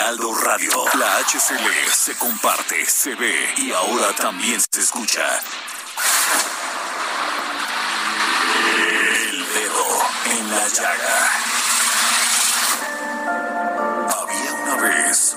Heraldo Radio. La HCL se comparte, se ve y ahora también se escucha. El dedo en la llaga. Había una vez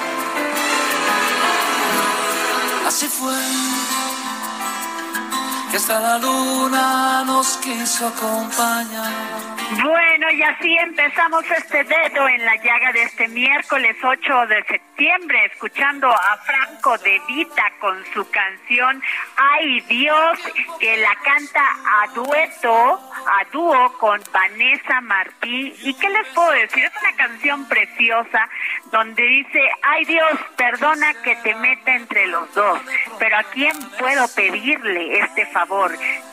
Así fue que hasta la luna nos quiso acompañar. Bueno, y así empezamos este dedo en la llaga de este miércoles 8 de septiembre, escuchando a Franco de Vita con su canción Ay Dios, que la canta a dueto, a dúo con Vanessa Martí. ¿Y qué les puedo decir? Es una canción preciosa donde dice, ay Dios, perdona que te meta entre los dos, pero ¿a quién puedo pedirle este favor?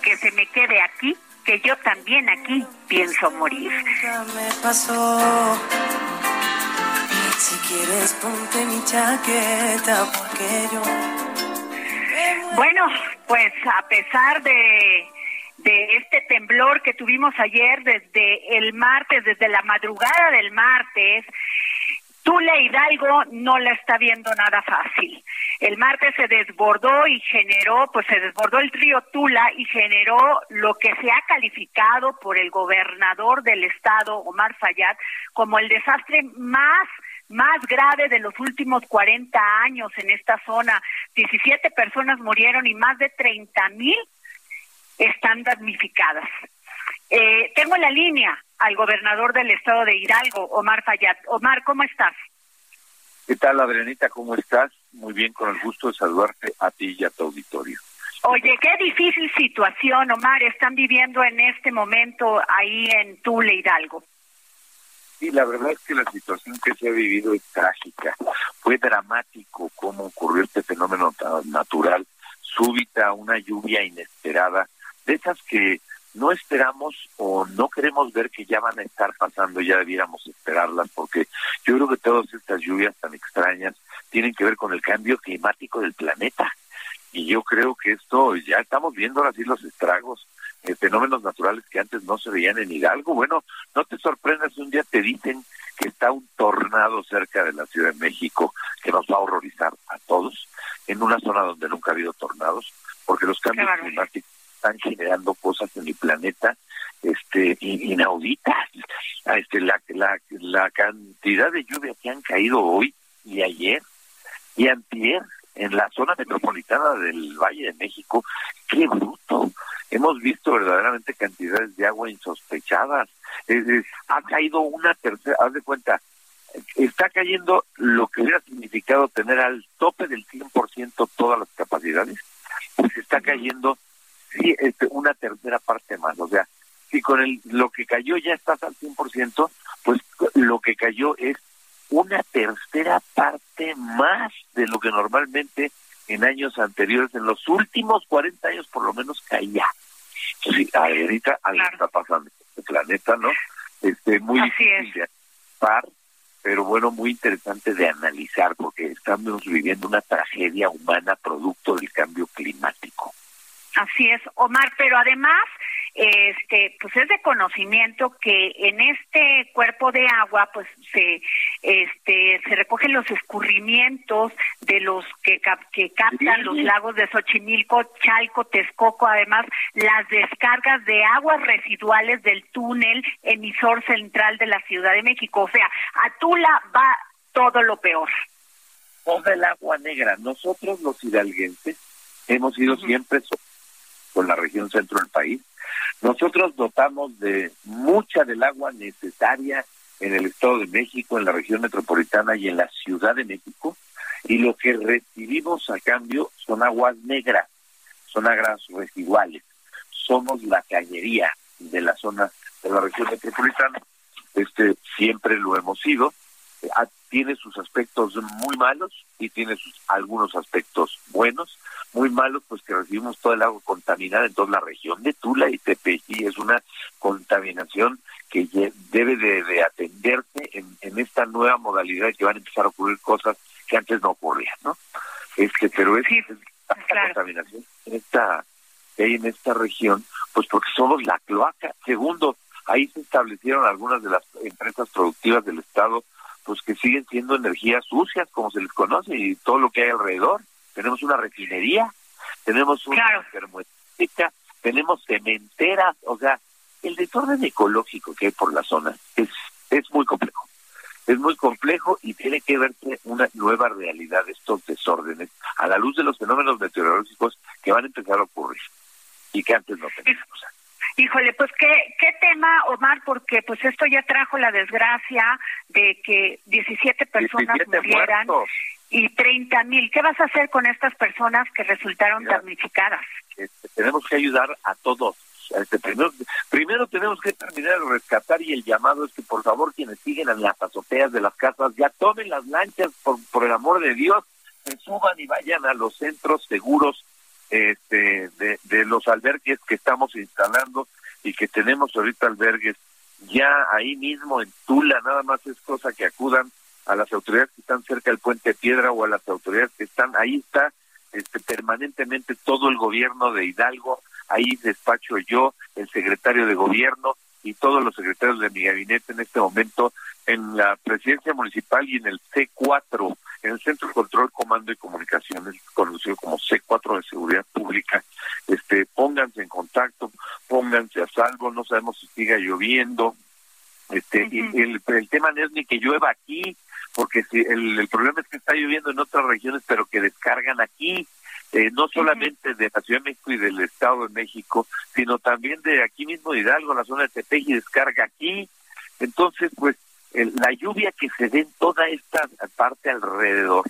Que se me quede aquí que yo también aquí pienso morir. me pasó. Si quieres ponte mi chaqueta porque yo... Bueno, pues a pesar de de este temblor que tuvimos ayer desde el martes, desde la madrugada del martes, Tula Hidalgo no la está viendo nada fácil. El martes se desbordó y generó, pues se desbordó el río Tula y generó lo que se ha calificado por el gobernador del estado, Omar Fayad, como el desastre más más grave de los últimos 40 años en esta zona. 17 personas murieron y más de 30 mil están damnificadas. Eh, tengo en la línea al gobernador del estado de Hidalgo, Omar Fayad. Omar, ¿cómo estás? ¿Qué tal, Adrianita? ¿Cómo estás? Muy bien, con el gusto de saludarte a ti y a tu auditorio. Oye, qué difícil situación, Omar, están viviendo en este momento ahí en Tule, Hidalgo. Sí, la verdad es que la situación que se ha vivido es trágica. Fue dramático cómo ocurrió este fenómeno natural, súbita, una lluvia inesperada, de esas que no esperamos o no queremos ver que ya van a estar pasando, ya debiéramos esperarlas, porque yo creo que todas estas lluvias tan extrañas tienen que ver con el cambio climático del planeta. Y yo creo que esto, ya estamos viendo ahora sí los estragos, eh, fenómenos naturales que antes no se veían en Hidalgo. Bueno, no te sorprendas, un día te dicen que está un tornado cerca de la Ciudad de México que nos va a horrorizar a todos, en una zona donde nunca ha habido tornados, porque los cambios climáticos están generando cosas en el planeta este inauditas. Este la, la la cantidad de lluvia que han caído hoy y ayer y antier en la zona metropolitana del Valle de México qué bruto. Hemos visto verdaderamente cantidades de agua insospechadas. Ha caído una tercera haz de cuenta está cayendo lo que hubiera significado tener al tope del 100% todas las capacidades pues está cayendo sí, este, una tercera parte más. O sea, si con el, lo que cayó ya estás al 100%, pues lo que cayó es una tercera parte más de lo que normalmente en años anteriores, en los últimos 40 años por lo menos caía. Sí, ahorita algo está pasando en este planeta, ¿no? Este, muy difícil de par, pero bueno, muy interesante de analizar porque estamos viviendo una tragedia humana producto del cambio climático. Así es, Omar, pero además este, pues es de conocimiento que en este cuerpo de agua, pues se, este, se recogen los escurrimientos de los que, que captan los lagos de Xochimilco, Chalco, Texcoco, además las descargas de aguas residuales del túnel emisor central de la Ciudad de México. O sea, a Tula va todo lo peor. Toda el agua negra. Nosotros los hidalguenses hemos ido siempre con la región centro del país. Nosotros dotamos de mucha del agua necesaria en el Estado de México, en la región metropolitana y en la Ciudad de México, y lo que recibimos a cambio son aguas negras, son aguas residuales. Somos la cañería de la zona de la región metropolitana. Este siempre lo hemos sido. Ah, tiene sus aspectos muy malos y tiene sus algunos aspectos buenos muy malos, pues que recibimos todo el agua contaminada en toda la región de Tula y Tepeji. Es una contaminación que debe de, atenderse en, en, esta nueva modalidad que van a empezar a ocurrir cosas que antes no ocurrían, ¿no? Es que, pero es, la contaminación en esta, en esta región, pues porque somos la cloaca. Segundo, ahí se establecieron algunas de las empresas productivas del Estado, pues que siguen siendo energías sucias, como se les conoce, y todo lo que hay alrededor tenemos una refinería, tenemos una termoeléctrica, tenemos cementeras, o sea, el desorden ecológico que hay por la zona es, es muy complejo. Es muy complejo y tiene que verse una nueva realidad de estos desórdenes a la luz de los fenómenos meteorológicos que van a empezar a ocurrir y que antes no teníamos. Híjole, pues qué, qué tema, Omar, porque pues esto ya trajo la desgracia de que 17 personas murieran y 30 mil. ¿Qué vas a hacer con estas personas que resultaron damnificadas? Este, tenemos que ayudar a todos. Este, primero, primero tenemos que terminar el rescatar y el llamado es que por favor quienes siguen en las azoteas de las casas ya tomen las lanchas por, por el amor de Dios, se suban y vayan a los centros seguros este, de, de los albergues que estamos instalando y que tenemos ahorita albergues ya ahí mismo en Tula, nada más es cosa que acudan a las autoridades que están cerca del puente Piedra o a las autoridades que están, ahí está este, permanentemente todo el gobierno de Hidalgo, ahí despacho yo, el secretario de gobierno y todos los secretarios de mi gabinete en este momento en la presidencia municipal y en el C4, en el Centro de Control, Comando y Comunicaciones, conocido como C4 de Seguridad Pública. Este, pónganse en contacto, pónganse a salvo, no sabemos si siga lloviendo. Este, el, el tema no es ni que llueva aquí, porque si el, problema es que está lloviendo en otras regiones, pero que descargan aquí, eh, no solamente de la Ciudad de México y del Estado de México, sino también de aquí mismo de Hidalgo, la zona de Tepeji, descarga aquí. Entonces, pues, la lluvia que se dé en toda esta parte alrededor,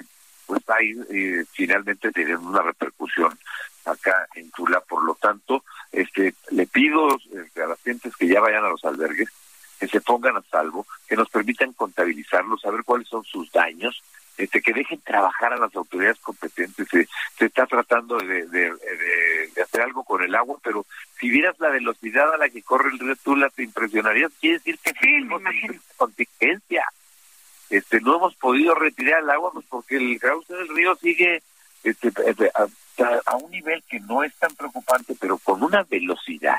pues ahí eh, finalmente tiene una repercusión acá en Tula. Por lo tanto, este, le pido eh, a las gentes que ya vayan a los albergues que se pongan a salvo, que nos permitan contabilizarlos, saber cuáles son sus daños, este, que dejen trabajar a las autoridades competentes. Se, se está tratando de, de, de, hacer algo con el agua, pero si vieras la velocidad a la que corre el río Tula, te impresionarías. Quiere decir que tenemos Este, no hemos podido retirar el agua pues porque el cauce del río sigue este, a un nivel que no es tan preocupante, pero con una velocidad.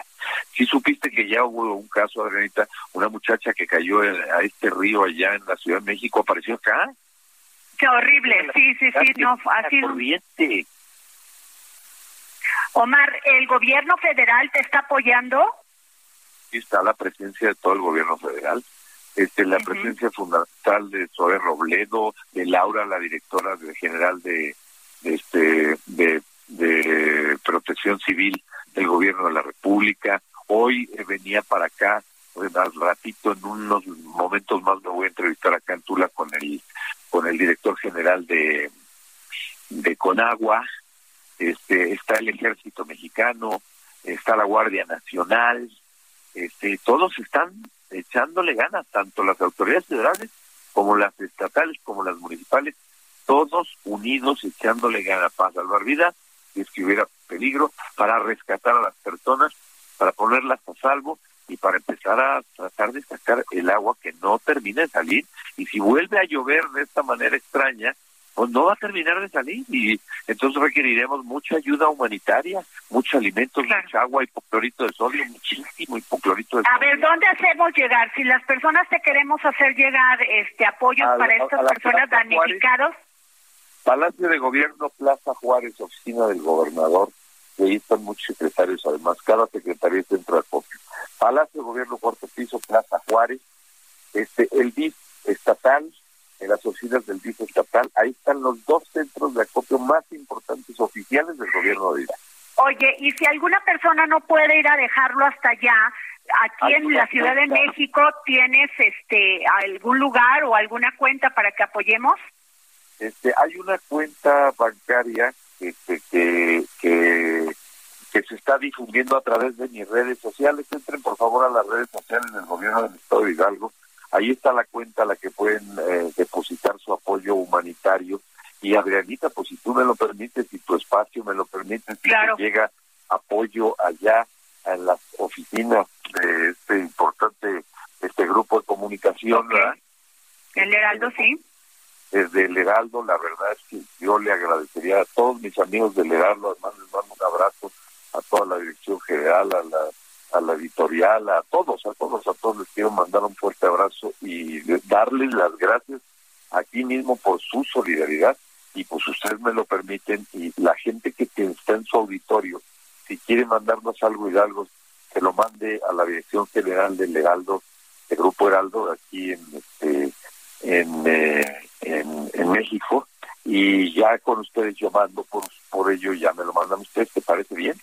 Si supiste que ya hubo un caso, Adrianita, una muchacha que cayó a este río allá en la Ciudad de México, apareció acá. Qué horrible, sí, sí, sí, no, así. Corriente. Omar, ¿el gobierno federal te está apoyando? Sí, está la presencia de todo el gobierno federal. Este, la presencia fundamental de Zoe Robledo, de Laura, la directora general de, este de de Protección Civil del Gobierno de la República. Hoy eh, venía para acá, pues, al ratito, en unos momentos más me voy a entrevistar acá en Tula con el con el director general de de Conagua. Este está el Ejército Mexicano, está la Guardia Nacional, este todos están echándole ganas, tanto las autoridades federales como las estatales como las municipales, todos unidos echándole ganas para salvar vidas si es que hubiera peligro, para rescatar a las personas, para ponerlas a salvo y para empezar a tratar de sacar el agua que no termina de salir. Y si vuelve a llover de esta manera extraña, pues no va a terminar de salir y entonces requeriremos mucha ayuda humanitaria, mucho alimentos, mucha agua, hipoclorito de sodio, muchísimo hipoclorito de sodio. A ver, ¿dónde hacemos llegar? Si las personas te queremos hacer llegar este apoyos para estas personas damnificadas. Palacio de Gobierno, Plaza Juárez, oficina del gobernador, y ahí están muchos secretarios, además, cada secretario centro de acopio. Palacio de Gobierno, cuarto piso, Plaza Juárez, este, el DIF estatal, en las oficinas del DIF estatal, ahí están los dos centros de acopio más importantes oficiales del gobierno de Irak. Oye, y si alguna persona no puede ir a dejarlo hasta allá, aquí en la Ciudad de México, ¿tienes este algún lugar o alguna cuenta para que apoyemos? Este, hay una cuenta bancaria este, que, que, que se está difundiendo a través de mis redes sociales. Entren por favor a las redes sociales del gobierno del Estado de Hidalgo Ahí está la cuenta a la que pueden eh, depositar su apoyo humanitario. Y Adrianita, pues si tú me lo permites, si tu espacio me lo permite, si llega apoyo allá en las oficinas de este importante este grupo de comunicación, El Heraldo, sí. Desde el Heraldo, la verdad es que yo le agradecería a todos mis amigos del Heraldo, además les mando un abrazo a toda la dirección general, a la a la editorial, a todos, a todos, a todos les quiero mandar un fuerte abrazo y darles las gracias aquí mismo por su solidaridad y pues ustedes me lo permiten y la gente que está en su auditorio, si quiere mandarnos algo Hidalgo, que lo mande a la Dirección General del Heraldo, del Grupo Heraldo, aquí en este en, eh, en, en México, y ya con ustedes llamando por, por ello ya me lo mandan ustedes, ¿te parece bien?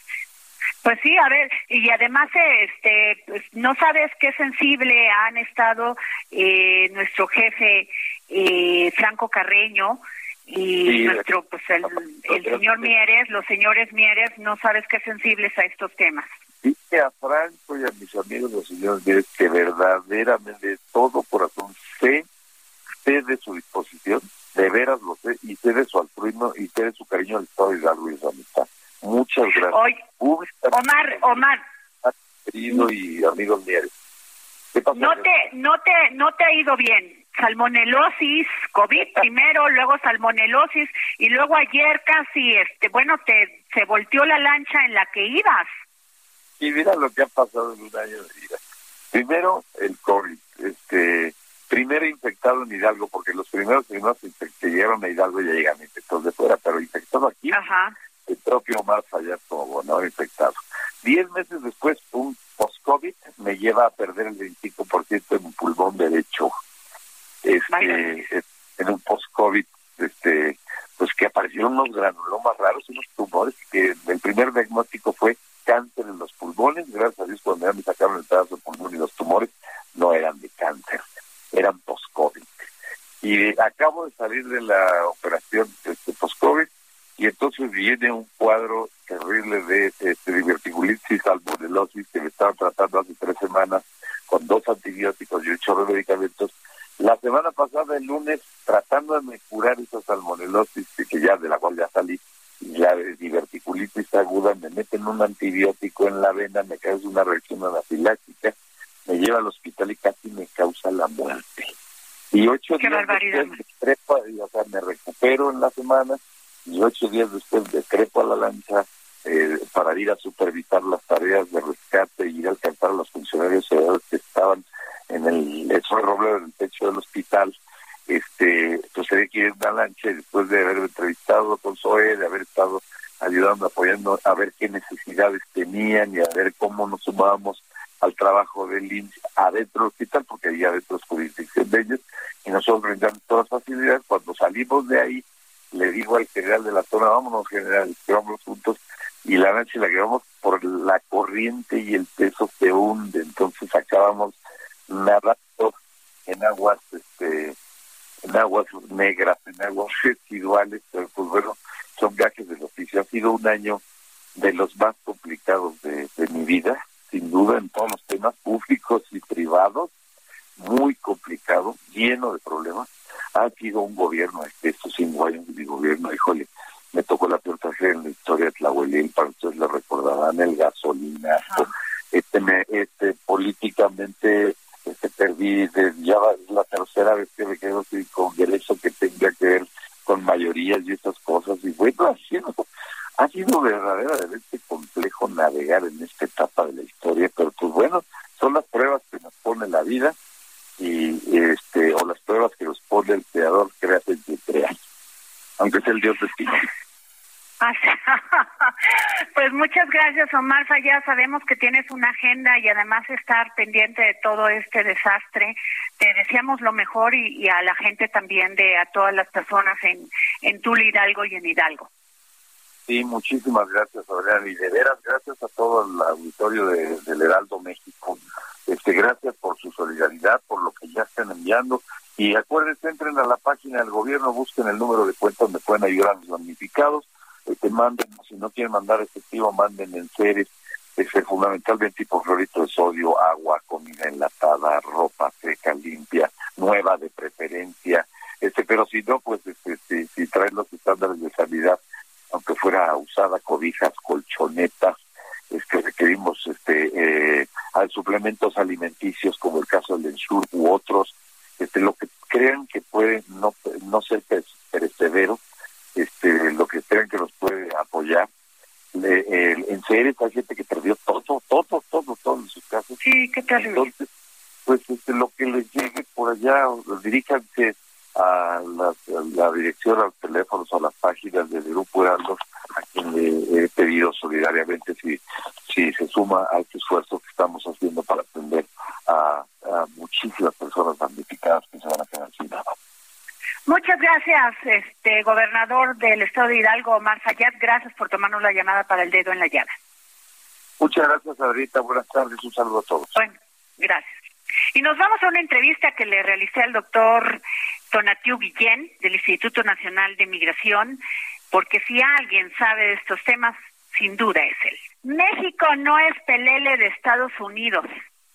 Pues sí, a ver, y además, este, pues, no sabes qué sensible han estado eh, nuestro jefe eh, Franco Carreño y nuestro, pues el, señor Mieres, los señores Mieres, no sabes qué sensibles a estos temas. Dije a Franco y a mis amigos los señores Mieres que verdaderamente de todo corazón sé, sé de su disposición, de veras lo sé, y sé de su altruismo y sé de su cariño al Estado de Hidalgo y su amistad. Muchas gracias. Omar, Omar. Querido y amigos míos. No te, no te, no te ha ido bien. Salmonelosis, COVID primero, luego salmonelosis y luego ayer casi, este, bueno, te se volteó la lancha en la que ibas. Y mira lo que ha pasado en un año de vida. Primero el COVID, este, primero infectado en Hidalgo, porque los primeros primeros que llegaron a Hidalgo ya llegan infectados de fuera, pero infectado aquí. Ajá el propio Omar Fayad como gobernador infectado. Diez meses después, un post-COVID me lleva a perder el 25% de mi pulmón derecho. Este, en un post-COVID, este, pues que aparecieron unos granulomas raros, unos tumores, que el primer diagnóstico fue cáncer en los pulmones. Gracias a Dios, cuando ya me sacaron el pedazo de pulmón y los tumores, no eran de cáncer, eran post-COVID. Y acabo de salir de la operación este post-COVID y entonces viene un cuadro terrible de este, diverticulitis salmonelosis que me estaban tratando hace tres semanas con dos antibióticos y ocho medicamentos. La semana pasada, el lunes, tratando de curar esa salmonelosis, que ya de la cual ya salí, y la diverticulitis aguda, me meten un antibiótico en la vena, me causa una reacción anafiláctica, me lleva al hospital y casi me causa la muerte. Y ocho días después me recupero en la semana y ocho días después decrepo a la lancha eh, para ir a supervisar las tareas de rescate y ir a alcanzar a los funcionarios que estaban en el roble del techo del hospital este pues se ve que ir la lancha y después de haber entrevistado con SOE, de haber estado ayudando, apoyando a ver qué necesidades tenían y a ver cómo nos sumábamos al trabajo del INSS adentro del hospital, porque ahí adentro es jurisdicción de ellos, y nosotros brindamos todas las facilidades. Cuando salimos de ahí, le digo al general de la zona, vámonos general, que vamos juntos, y la noche la llevamos por la corriente y el peso se hunde, entonces acabamos nadando en aguas, este, en aguas negras, en aguas residuales, pero pues bueno, son viajes del oficio. Ha sido un año de los más complicados de, de mi vida, sin duda en todos los temas públicos y privados, muy complicado, lleno de problemas ha sido un gobierno, estos cinco años de mi gobierno, híjole, me tocó la peor tragedia en la historia de Tlahuelimpan, ustedes le recordarán el gasolinazo. Este, este, políticamente este, perdí, de, ya es la tercera vez que me quedo sin congreso que tenga que ver con mayorías y esas cosas, y bueno, haciendo ha sido verdaderamente complejo navegar en esta etapa de la historia, pero pues bueno, son las pruebas que nos pone la vida y este o las pruebas que nos pone el creador que hace 23 años, aunque sea el Dios destino. pues muchas gracias Omar ya sabemos que tienes una agenda y además estar pendiente de todo este desastre te deseamos lo mejor y, a la gente también de a todas las personas en en Tula Hidalgo y en Hidalgo Sí, muchísimas gracias, Adrián. Y de veras, gracias a todo el auditorio de, del Heraldo México. Este, gracias por su solidaridad, por lo que ya están enviando. Y acuérdense, entren a la página del gobierno, busquen el número de cuenta donde pueden ayudar a los damnificados. Este, manden, si no quieren mandar efectivo, manden en seres, este, fundamentalmente florito de sodio, agua, comida enlatada, ropa seca, limpia, nueva de preferencia. Este, pero si no, pues este, si, si traen los estándares de sanidad aunque fuera usada cobijas, colchonetas, este, requerimos este, eh, suplementos alimenticios como el caso del Ensur u otros, este, lo que crean que puede no, no ser perecedero, este, lo que crean que nos puede apoyar. en serio, hay gente que perdió todo, todo, todo, todo en sus casas. Sí, qué terrible. Entonces, pues este, lo que les llegue por allá, diríjanse a la, dirección, a los teléfonos, a las páginas del Grupo Heraldo, a quien le he pedido solidariamente si, si se suma a este esfuerzo que estamos haciendo para atender a, muchísimas personas damnificadas que se van a. Muchas gracias, este gobernador del estado de Hidalgo, Omar Fayad. Gracias por tomarnos la llamada para el dedo en la llaga. Muchas gracias, Adrita. Buenas tardes. Un saludo a todos. Bueno, gracias. Y nos vamos a una entrevista que le realicé al doctor Tonatiu Guillén, del Instituto Nacional de Migración, porque si alguien sabe de estos temas, sin duda es él. México no es pelele de Estados Unidos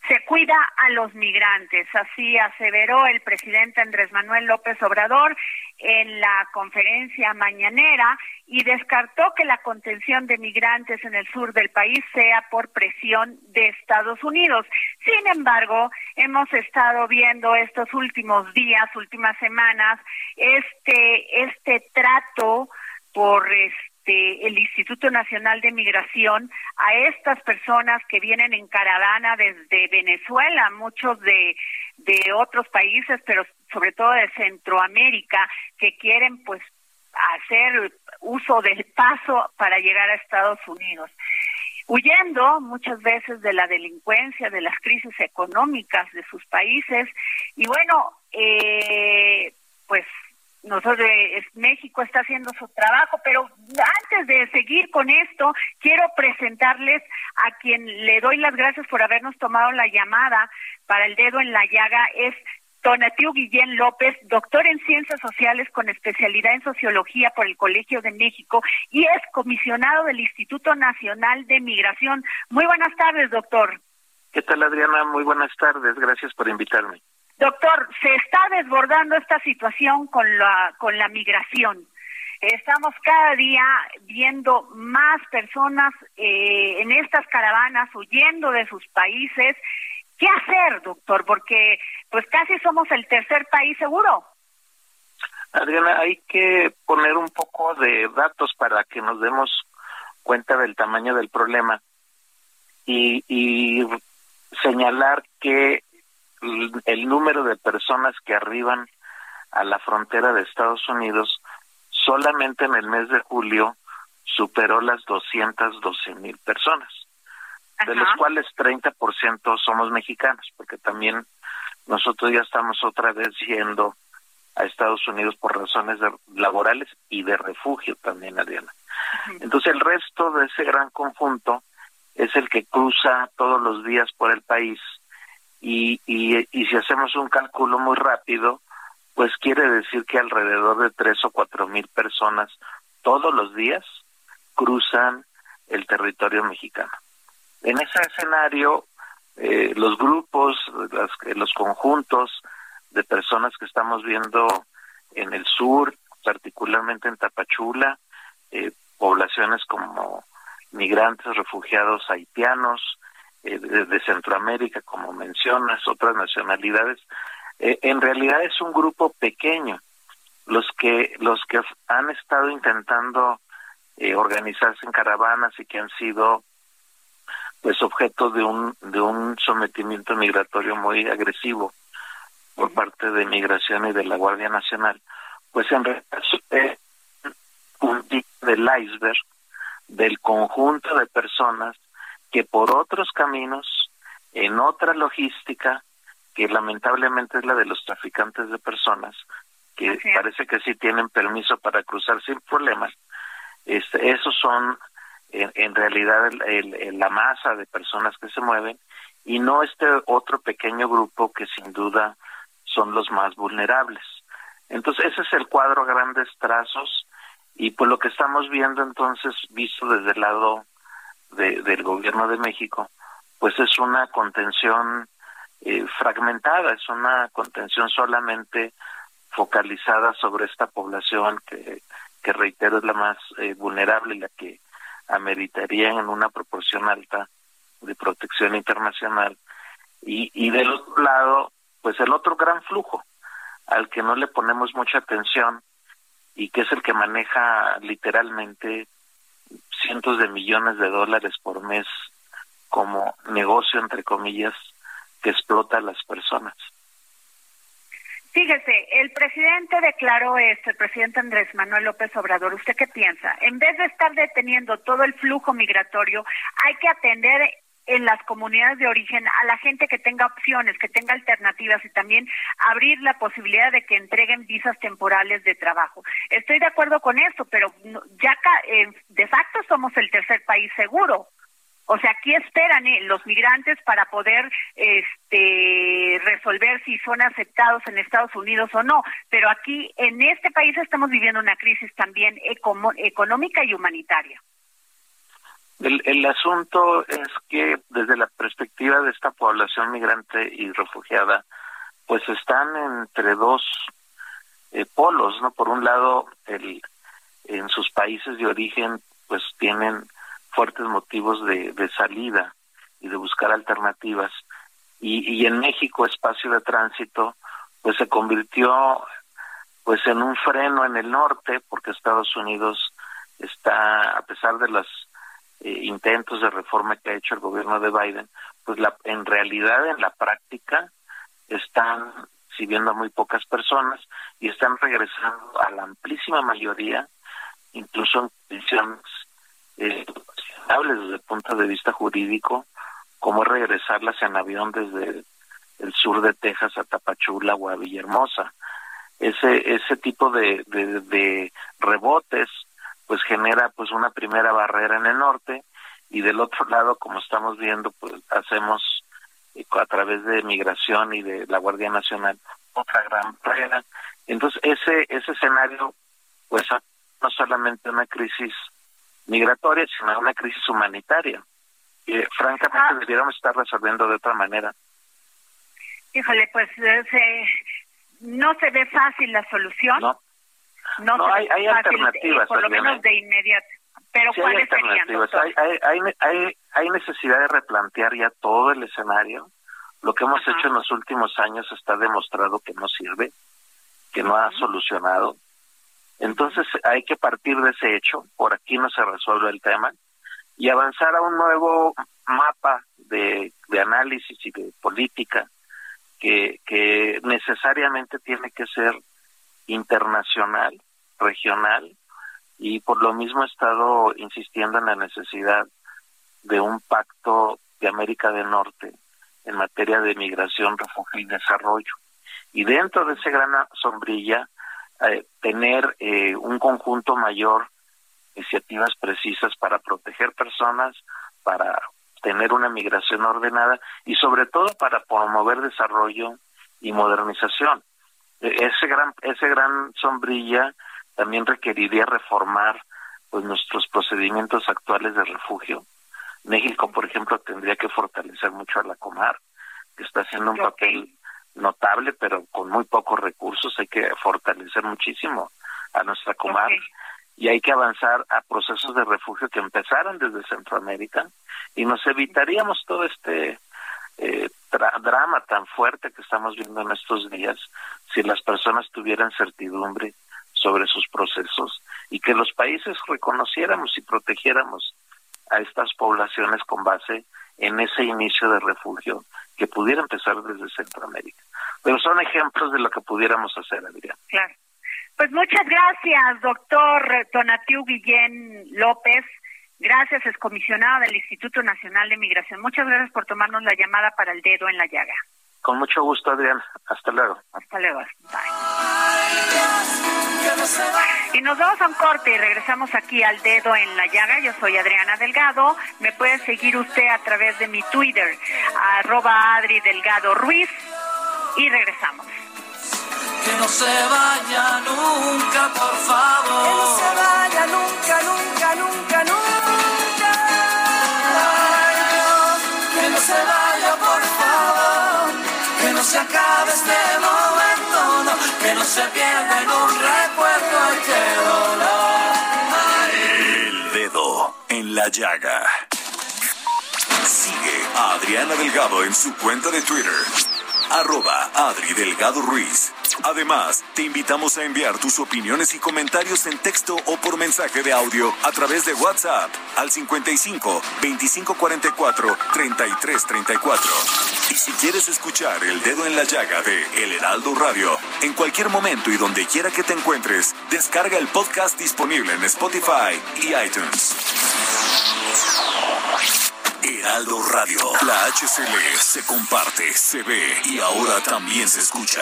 se cuida a los migrantes, así aseveró el presidente Andrés Manuel López Obrador en la conferencia mañanera y descartó que la contención de migrantes en el sur del país sea por presión de Estados Unidos. Sin embargo, hemos estado viendo estos últimos días, últimas semanas, este este trato por el Instituto Nacional de Migración a estas personas que vienen en caravana desde Venezuela, muchos de, de otros países, pero sobre todo de Centroamérica, que quieren pues hacer uso del paso para llegar a Estados Unidos huyendo muchas veces de la delincuencia, de las crisis económicas de sus países. Y bueno, eh, pues nosotros México está haciendo su trabajo, pero antes de seguir con esto, quiero presentarles a quien le doy las gracias por habernos tomado la llamada para el dedo en la llaga es Tonatiu Guillén López, doctor en Ciencias Sociales con especialidad en Sociología por el Colegio de México y es comisionado del Instituto Nacional de Migración. Muy buenas tardes, doctor. ¿Qué tal, Adriana? Muy buenas tardes. Gracias por invitarme. Doctor, se está desbordando esta situación con la, con la migración. Estamos cada día viendo más personas eh, en estas caravanas huyendo de sus países. ¿Qué hacer, doctor? Porque pues casi somos el tercer país seguro. Adriana, hay que poner un poco de datos para que nos demos cuenta del tamaño del problema y, y señalar que el número de personas que arriban a la frontera de Estados Unidos solamente en el mes de julio superó las 212 mil personas, de los cuales 30% somos mexicanos, porque también nosotros ya estamos otra vez yendo a Estados Unidos por razones laborales y de refugio también, Adriana. Entonces el resto de ese gran conjunto es el que cruza todos los días por el país y, y, y si hacemos un cálculo muy rápido, pues quiere decir que alrededor de tres o cuatro mil personas todos los días cruzan el territorio mexicano. En ese escenario, eh, los grupos, las, los conjuntos de personas que estamos viendo en el sur, particularmente en Tapachula, eh, poblaciones como migrantes, refugiados haitianos, eh, de, Centroamérica, como mencionas, otras nacionalidades, eh, en realidad es un grupo pequeño. Los que, los que han estado intentando eh, organizarse en caravanas y que han sido pues objeto de un de un sometimiento migratorio muy agresivo por parte de Migración y de la Guardia Nacional, pues en realidad es un del iceberg del conjunto de personas que por otros caminos, en otra logística, que lamentablemente es la de los traficantes de personas, que parece que sí tienen permiso para cruzar sin problemas, este, esos son en, realidad la masa de personas que se mueven y no este otro pequeño grupo que sin duda son los más vulnerables. Entonces ese es el cuadro a grandes trazos y pues lo que estamos viendo entonces, visto desde el lado del gobierno de México, pues es una contención eh, fragmentada, es una contención solamente focalizada sobre esta población que, que reitero es la más eh, vulnerable y la que ameritaría en una proporción alta de protección internacional. Y, y del otro lado, pues el otro gran flujo al que no le ponemos mucha atención y que es el que maneja literalmente cientos de millones de dólares por mes como negocio, entre comillas, que explota a las personas. Fíjese, el presidente declaró esto, el presidente Andrés Manuel López Obrador. ¿Usted qué piensa? En vez de estar deteniendo todo el flujo migratorio, hay que atender en las comunidades de origen a la gente que tenga opciones, que tenga alternativas y también abrir la posibilidad de que entreguen visas temporales de trabajo. Estoy de acuerdo con eso, pero ya eh, de facto somos el tercer país seguro. O sea, aquí esperan eh, los migrantes para poder este, resolver si son aceptados en Estados Unidos o no. Pero aquí, en este país, estamos viviendo una crisis también económica y humanitaria. El, el asunto es que desde la perspectiva de esta población migrante y refugiada, pues están entre dos eh, polos, ¿no? Por un lado, el, en sus países de origen, pues tienen fuertes motivos de, de salida y de buscar alternativas. Y, y en México, espacio de tránsito, pues se convirtió pues en un freno en el norte, porque Estados Unidos está, a pesar de los eh, intentos de reforma que ha hecho el gobierno de Biden, pues la, en realidad en la práctica están sirviendo a muy pocas personas y están regresando a la amplísima mayoría, incluso en condiciones eh, desde el punto de vista jurídico, como regresarlas en avión desde el sur de Texas a Tapachula o a Villahermosa. Ese, ese tipo de, de, rebotes pues genera pues una primera barrera en el norte y del otro lado como estamos viendo pues hacemos eh, a través de migración y de la Guardia Nacional otra gran barrera entonces ese ese escenario pues no solamente una crisis migratoria, sino una crisis humanitaria. que francamente ah. debiéramos estar resolviendo de otra manera. Híjole, pues eh, no se ve fácil la solución. No, no, hay, hay alternativas. por lo menos de inmediato. Pero sí, hay alternativas. Hay, hay, hay, hay, necesidad de replantear ya todo el escenario. Lo que hemos hecho en los últimos años está demostrado que no sirve, que no ha solucionado. Entonces hay que partir de ese hecho, por aquí no se resuelve el tema, y avanzar a un nuevo mapa de, análisis y de política que, que necesariamente tiene que ser internacional, regional, y por lo mismo he estado insistiendo en la necesidad de un pacto de América del Norte en materia de migración, refugio y desarrollo. Y dentro de esa gran sombrilla, eh, tener eh, un conjunto mayor iniciativas precisas para proteger personas, para tener una migración ordenada y sobre todo para promover desarrollo y modernización. Ese gran ese gran sombrilla también requeriría reformar pues nuestros procedimientos actuales de refugio. México, por ejemplo, tendría que fortalecer mucho a la Comar, que está haciendo un papel notable, pero con muy pocos recursos. Hay que fortalecer muchísimo a nuestra comarca y hay que avanzar a procesos de refugio que empezaran desde Centroamérica y nos evitaríamos todo este eh, drama tan fuerte que estamos viendo en estos días si las personas tuvieran certidumbre sobre sus procesos y que los países reconociéramos y protegiéramos a estas poblaciones con base en ese inicio de refugio que pudiera empezar desde Centroamérica. Pero son ejemplos de lo que pudiéramos hacer, Adrián. Claro. Pues muchas gracias, doctor Donatiu Guillén López. Gracias, excomisionado del Instituto Nacional de Migración. Muchas gracias por tomarnos la llamada para el dedo en la llaga. Con mucho gusto, Adrián. Hasta luego. Hasta luego. Bye. Y nos vamos a un corte y regresamos aquí al dedo en la llaga. Yo soy Adriana Delgado. Me puede seguir usted a través de mi Twitter, arroba Adri Delgado Ruiz. Y regresamos. Que no se vaya nunca, por favor. Que no se vaya nunca, nunca, nunca, nunca. Se acabe este momento, no. Que no se pierda en un recuerdo que dolor. El dedo en la llaga. Sigue a Adriana Delgado en su cuenta de Twitter. Arroba Adri Delgado Ruiz. Además, te invitamos a enviar tus opiniones y comentarios en texto o por mensaje de audio a través de WhatsApp al 55 2544 3334. Y si quieres escuchar El Dedo en la Llaga de El Heraldo Radio, en cualquier momento y donde quiera que te encuentres, descarga el podcast disponible en Spotify y iTunes. Heraldo Radio, la HCL se comparte, se ve y ahora también se escucha.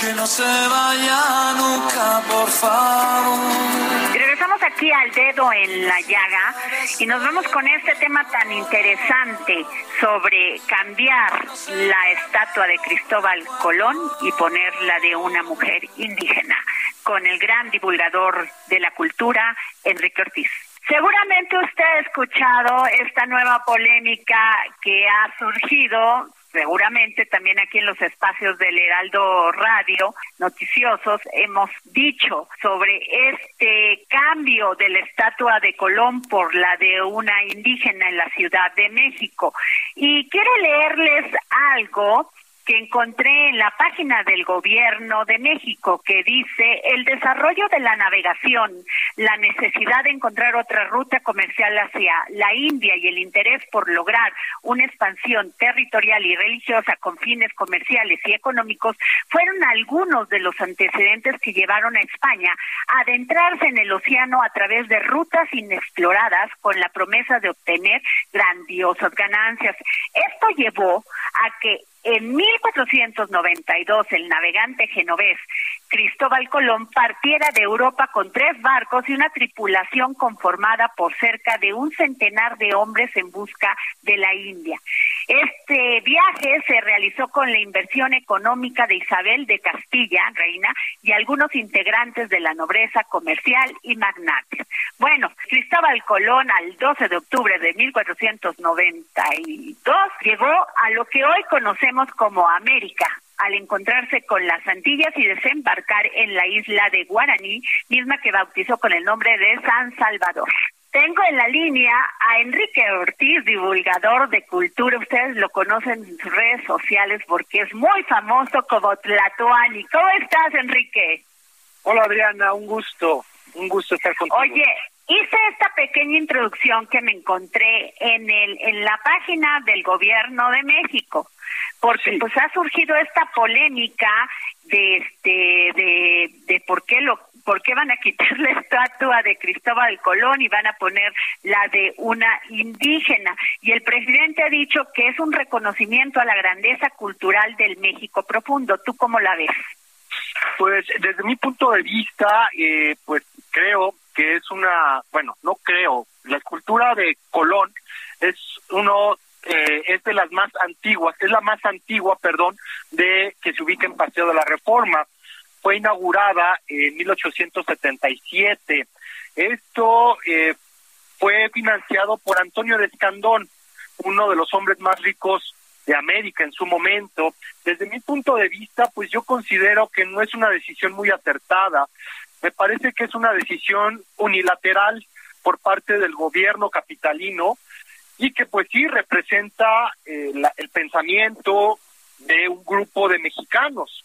que no se vaya nunca, por favor. Regresamos aquí al dedo en la llaga y nos vamos con este tema tan interesante sobre cambiar la estatua de Cristóbal Colón y ponerla de una mujer indígena con el gran divulgador de la cultura, Enrique Ortiz. Seguramente usted ha escuchado esta nueva polémica que ha surgido seguramente también aquí en los espacios del Heraldo Radio noticiosos hemos dicho sobre este cambio de la estatua de Colón por la de una indígena en la Ciudad de México. Y quiero leerles algo que encontré en la página del Gobierno de México que dice el desarrollo de la navegación, la necesidad de encontrar otra ruta comercial hacia la India y el interés por lograr una expansión territorial y religiosa con fines comerciales y económicos fueron algunos de los antecedentes que llevaron a España a adentrarse en el océano a través de rutas inexploradas con la promesa de obtener grandiosas ganancias. Esto llevó a que en 1492 el navegante genovés Cristóbal Colón partiera de Europa con tres barcos y una tripulación conformada por cerca de un centenar de hombres en busca de la India. Este viaje se realizó con la inversión económica de Isabel de Castilla, reina, y algunos integrantes de la nobleza comercial y magnates. Bueno, Cristóbal Colón al 12 de octubre de 1492 llegó a lo que hoy conocemos como América, al encontrarse con las Antillas y desembarcar en la isla de Guaraní, misma que bautizó con el nombre de San Salvador. Tengo en la línea a Enrique Ortiz, divulgador de cultura. Ustedes lo conocen en sus redes sociales porque es muy famoso como Tlatoani. ¿Cómo estás, Enrique? Hola, Adriana, un gusto, un gusto estar contigo. Oye, hice esta pequeña introducción que me encontré en el en la página del Gobierno de México porque Sí. pues ha surgido esta polémica de este de, de por qué lo por qué van a quitar la estatua de Cristóbal Colón y van a poner la de una indígena y el presidente ha dicho que es un reconocimiento a la grandeza cultural del México profundo. ¿Tú cómo la ves? Pues desde mi punto de vista, eh, pues creo que es una, bueno, no creo, la escultura de Colón es uno eh, es de las más antiguas, es la más antigua, perdón, de que se ubica en Paseo de la Reforma. Fue inaugurada en 1877. Esto eh, fue financiado por Antonio de Escandón, uno de los hombres más ricos de América en su momento. Desde mi punto de vista, pues yo considero que no es una decisión muy acertada. Me parece que es una decisión unilateral por parte del gobierno capitalino y que pues sí representa eh, el pensamiento de un grupo de mexicanos,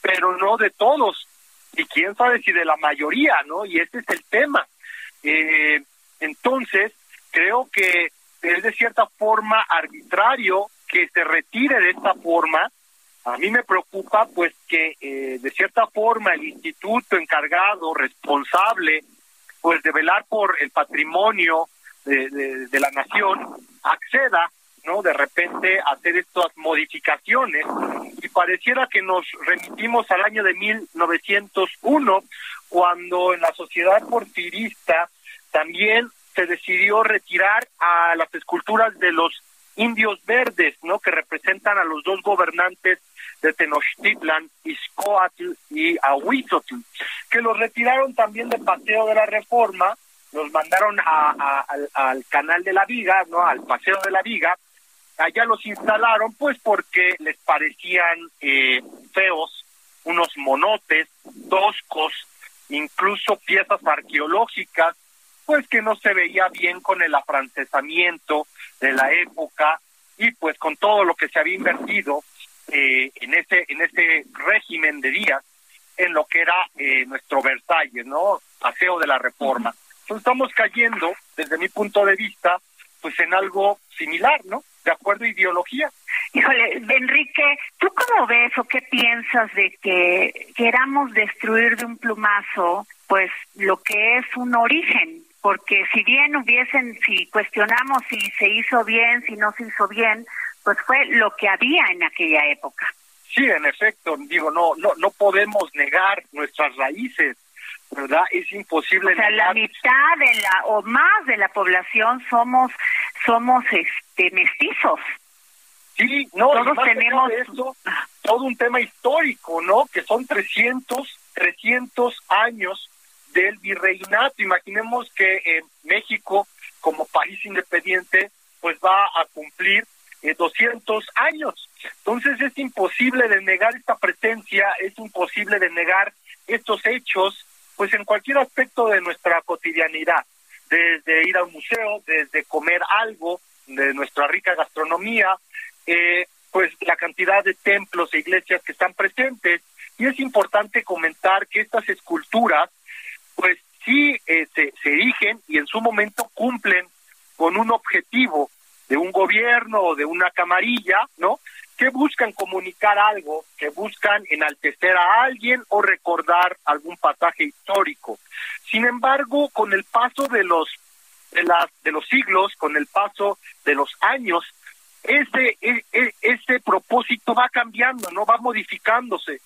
pero no de todos, y quién sabe si de la mayoría, ¿no? Y ese es el tema. Eh, entonces, creo que es de cierta forma arbitrario que se retire de esta forma. A mí me preocupa pues que eh, de cierta forma el instituto encargado, responsable, pues de velar por el patrimonio de, de, la nación, acceda ¿no? De repente hacer estas modificaciones y pareciera que nos remitimos al año de 1901 cuando en la sociedad porfirista también se decidió retirar a las esculturas de los indios verdes, ¿no? Que representan a los dos gobernantes de Tenochtitlan, Izcoatl y Ahuizotl, que los retiraron también del Paseo de la Reforma, los mandaron a, al, Canal de la Viga, ¿no? Al Paseo de la Viga, allá los instalaron, pues porque les parecían eh, feos, unos monotes, toscos, incluso piezas arqueológicas pues que no se veía bien con el afrancesamiento de la época y pues con todo lo que se había invertido eh, en ese en ese régimen de días en lo que era eh, nuestro Versalles, ¿no? Paseo de la Reforma. Entonces estamos cayendo, desde mi punto de vista, pues en algo similar, ¿no? De acuerdo a ideología. Híjole, Enrique, ¿tú cómo ves o qué piensas de que queramos destruir de un plumazo, pues lo que es un origen porque si bien hubiesen, si cuestionamos si se hizo bien, si no se hizo bien, pues fue lo que había en aquella época. Sí, en efecto, digo, no, no, no podemos negar nuestras raíces, ¿verdad? Es imposible. O sea, la mitad de la o más de la población somos, somos, este, mestizos. Sí, no, todos tenemos esto, todo un tema histórico, ¿no? Que son 300, 300 años del virreinato. Imaginemos que eh, México, como país independiente, pues va a cumplir 200 eh, años. Entonces es imposible de negar esta presencia, es imposible de negar estos hechos, pues en cualquier aspecto de nuestra cotidianidad, desde ir al museo, desde comer algo, de nuestra rica gastronomía, eh, pues la cantidad de templos e iglesias que están presentes. Y es importante comentar que estas esculturas pues sí eh, se, se erigen y en su momento cumplen con un objetivo de un gobierno o de una camarilla, ¿no? Que buscan comunicar algo, que buscan enaltecer a alguien o recordar algún pasaje histórico. Sin embargo, con el paso de los de, de los siglos, con el paso de los años, ese, e, e, ese propósito va cambiando, no va modificándose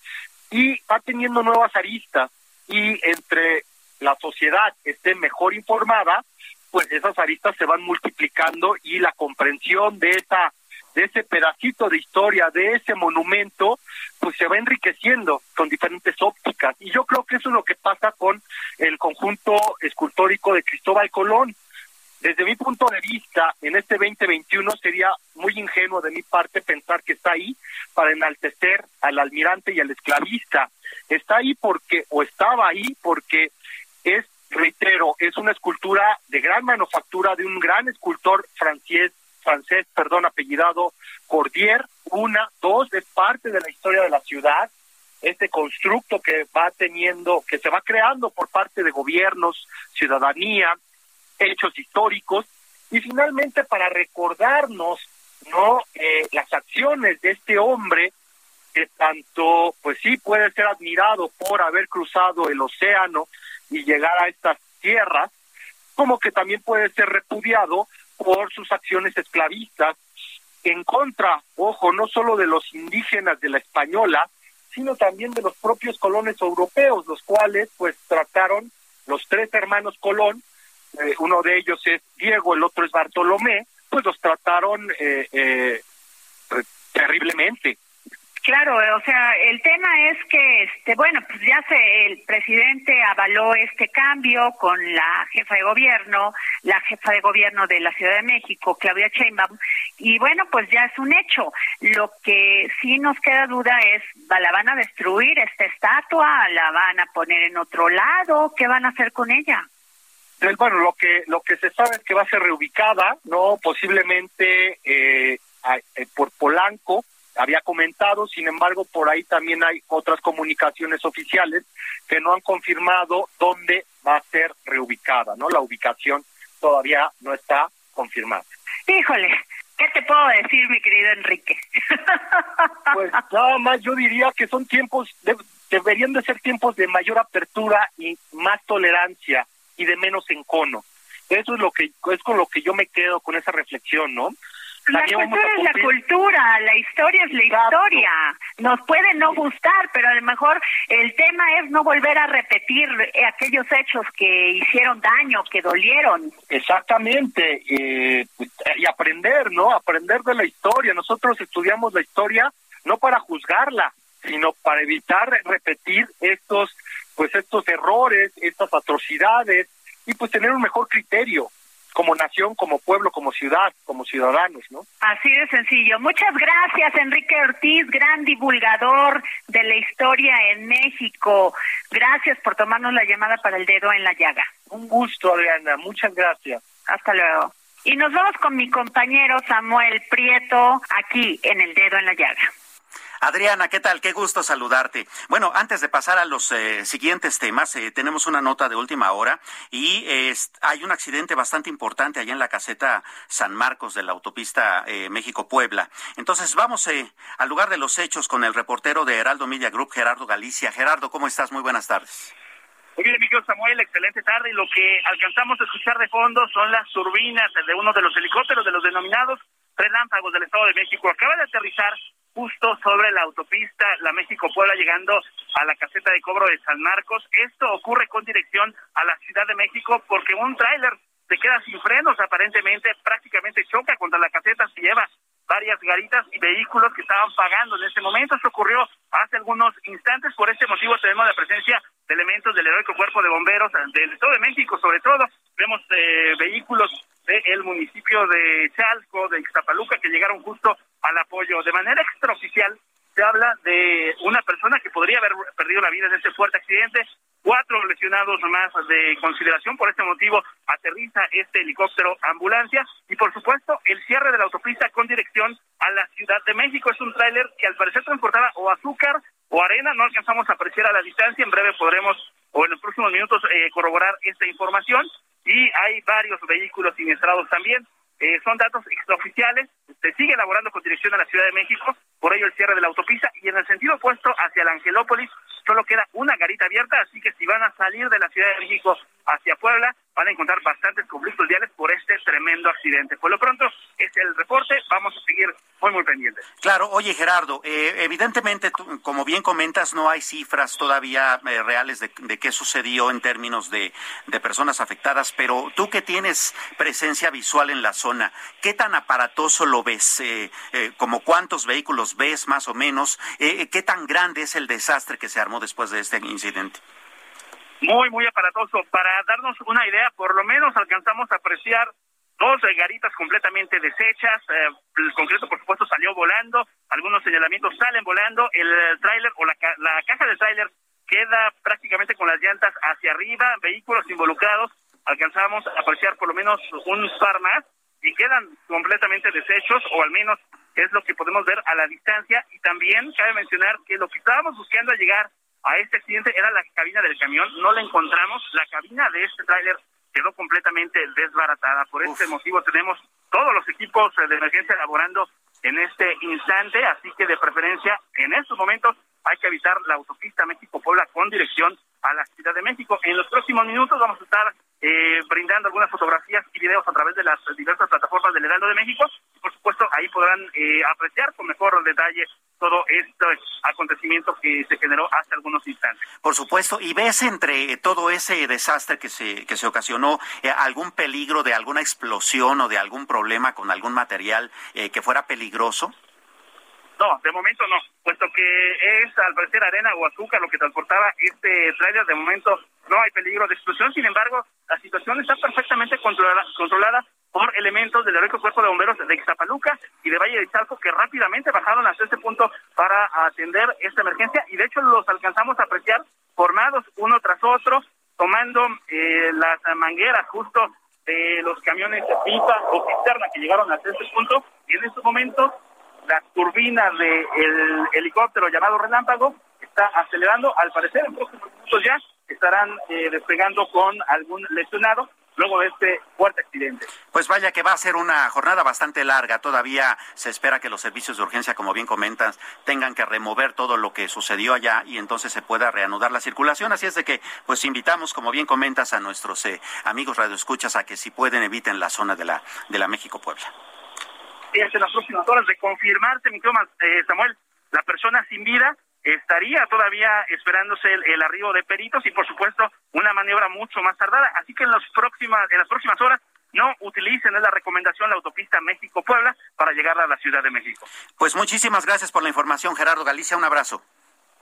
y va teniendo nuevas aristas y entre la sociedad esté mejor informada, pues esas aristas se van multiplicando y la comprensión de esa de ese pedacito de historia, de ese monumento, pues se va enriqueciendo con diferentes ópticas. Y yo creo que eso es lo que pasa con el conjunto escultórico de Cristóbal Colón. Desde mi punto de vista, en este 2021 sería muy ingenuo de mi parte pensar que está ahí para enaltecer al almirante y al esclavista. Está ahí porque, o estaba ahí porque es, reitero, es una escultura de gran manufactura de un gran escultor francés, francés, perdón, apellidado Cordier. Una, dos, es parte de la historia de la ciudad. Este constructo que va teniendo, que se va creando por parte de gobiernos, ciudadanía, hechos históricos, y finalmente para recordarnos no eh, las acciones de este hombre que tanto pues sí puede ser admirado por haber cruzado el océano y llegar a estas tierras, como que también puede ser repudiado por sus acciones esclavistas en contra, ojo, no solo de los indígenas de la española, sino también de los propios colones europeos, los cuales pues trataron los tres hermanos Colón, eh, uno de ellos es Diego, el otro es Bartolomé, pues los trataron eh, eh, terriblemente. Claro, o sea, el tema es que, este, bueno, pues ya se, el presidente avaló este cambio con la jefa de gobierno, la jefa de gobierno de la Ciudad de México, Claudia Sheinbaum, y bueno, pues ya es un hecho. Lo que sí nos queda duda es, ¿la van a destruir esta estatua? ¿La van a poner en otro lado? ¿Qué van a hacer con ella? Bueno, lo que lo que se sabe es que va a ser reubicada, no posiblemente eh, eh por Polanco, había comentado, sin embargo, por ahí también hay otras comunicaciones oficiales que no han confirmado dónde va a ser reubicada, ¿no? La ubicación todavía no está confirmada. Híjole, ¿qué te puedo decir, mi querido Enrique? pues nada más yo diría que son tiempos, deberían de ser tiempos de mayor apertura y más tolerancia y de menos encono. Eso es lo que es con lo que yo me quedo con esa reflexión, ¿no? La cultura es la cultura, la historia es la historia. Nos puede no gustar, pero a lo mejor el tema es no volver a repetir aquellos hechos que hicieron daño, que dolieron. Exactamente, eh, y aprender, ¿no? Aprender de la historia. Nosotros estudiamos la historia no para juzgarla, sino para evitar repetir estos, pues estos errores, estas atrocidades y pues tener un mejor criterio como nación, como pueblo, como ciudad, como ciudadanos, ¿no? Así de sencillo. Muchas gracias, Enrique Ortiz, gran divulgador de la historia en México. Gracias por tomarnos la llamada para el dedo en la llaga. Un gusto, Adriana. Muchas gracias. Hasta luego. Y nos vamos con mi compañero Samuel Prieto aquí en el dedo en la llaga. Adriana, ¿qué tal? Qué gusto saludarte. Bueno, antes de pasar a los eh, siguientes temas, eh, tenemos una nota de última hora y hay un accidente bastante importante allá en la caseta San Marcos de la autopista eh, México-Puebla. Entonces, vamos al lugar de los hechos con el reportero de Heraldo Media Group, Gerardo Galicia. Gerardo, ¿cómo estás? Muy buenas tardes. Muy bien, Miguel Samuel, excelente tarde. Y lo que alcanzamos a escuchar de fondo son las turbinas de uno de los helicópteros de los denominados relámpagos del Estado de México. Acaba de aterrizar justo sobre la autopista La México-Puebla, llegando a la caseta de cobro de San Marcos. Esto ocurre con dirección a la Ciudad de México porque un tráiler se queda sin frenos, aparentemente prácticamente choca contra la caseta, se lleva varias garitas y vehículos que estaban pagando en ese momento. Esto ocurrió hace algunos instantes, por este motivo tenemos la presencia de elementos del heroico cuerpo de bomberos del Estado de México, sobre todo. Vemos eh, vehículos del municipio de Chalco, de Ixtapaluca, que llegaron justo al apoyo. De manera extraoficial, se habla de una persona que podría haber perdido la vida en este fuerte accidente, cuatro lesionados más de consideración. Por este motivo, aterriza este helicóptero ambulancia y, por supuesto, el cierre de la autopista con dirección a la Ciudad de México. Es un tráiler que al parecer transportaba o azúcar o arena. No alcanzamos a apreciar a la distancia. En breve podremos, o en los próximos minutos, eh, corroborar esta información. Y hay varios vehículos siniestrados también. Eh, son datos extraoficiales, se sigue elaborando con dirección a la Ciudad de México, por ello el cierre de la autopista. Y en el sentido opuesto hacia la Angelópolis solo queda una garita abierta, así que si van a salir de la Ciudad de México hacia Puebla, van a encontrar bastantes conflictos viales por este tremendo accidente. Por lo pronto, es el reporte, vamos a seguir muy, muy pendientes. Claro, oye Gerardo, eh, evidentemente, como bien comentas, no hay cifras todavía eh, reales de, qué sucedió en términos de, de, personas afectadas, pero tú que tienes presencia visual en la zona, ¿qué tan aparatoso lo ves? Eh, ¿Como cuántos vehículos ves más o menos? ¿Qué tan grande es el desastre que se armó después de este incidente? muy, muy aparatoso. Para darnos una idea, por lo menos alcanzamos a apreciar dos garitas completamente deshechas. Eh, el concreto, por supuesto, salió volando. Algunos señalamientos salen volando. El tráiler o la, la caja del tráiler queda prácticamente con las llantas hacia arriba. Vehículos involucrados. Alcanzamos a apreciar por lo menos un par más y quedan completamente deshechos, o al menos es lo que podemos ver a la distancia. Y también cabe mencionar que lo que estábamos buscando al llegar a este accidente era la cabina del camión, no la encontramos, la cabina de este tráiler quedó completamente desbaratada. Por este motivo tenemos todos los equipos de emergencia laborando en este instante, así que de preferencia en estos momentos hay que evitar la autopista México-Puebla con dirección a la Ciudad de México. En los próximos minutos vamos a estar eh, brindando algunas fotografías y videos a través de las diversas plataformas del Heraldo de México. Por supuesto, ahí podrán eh, apreciar con mejor detalle todo este acontecimiento que se generó hace algunos instantes. Por supuesto, y ves entre todo ese desastre que se, que se ocasionó eh, algún peligro de alguna explosión o de algún problema con algún material eh, que fuera peligroso. No, de momento no, puesto que es al parecer arena o azúcar lo que transportaba este trailer, de momento no hay peligro de explosión, sin embargo, la situación está perfectamente controlada, controlada por elementos del heroico cuerpo de bomberos de Ixtapaluca y de Valle de Chalco que rápidamente bajaron hasta este punto para atender esta emergencia. Y de hecho los alcanzamos a apreciar formados uno tras otro, tomando eh, las mangueras justo de los camiones de pipa o cisterna que llegaron hasta este punto. Y en estos momentos las turbinas del helicóptero llamado Relámpago está acelerando, al parecer en próximos minutos ya estarán eh, despegando con algún lesionado luego de este fuerte accidente. Pues vaya que va a ser una jornada bastante larga. Todavía se espera que los servicios de urgencia, como bien comentas, tengan que remover todo lo que sucedió allá y entonces se pueda reanudar la circulación. Así es de que, pues invitamos, como bien comentas, a nuestros eh, amigos radioescuchas a que si pueden eviten la zona de la de la México Puebla. Y en las próximas horas de confirmarse, mi eh, Samuel, la persona sin vida estaría todavía esperándose el, arribo de peritos y por supuesto una maniobra mucho más tardada. Así que en las próximas, en las próximas horas no utilicen es la recomendación la autopista México-Puebla para llegar a la Ciudad de México. Pues muchísimas gracias por la información, Gerardo Galicia. Un abrazo.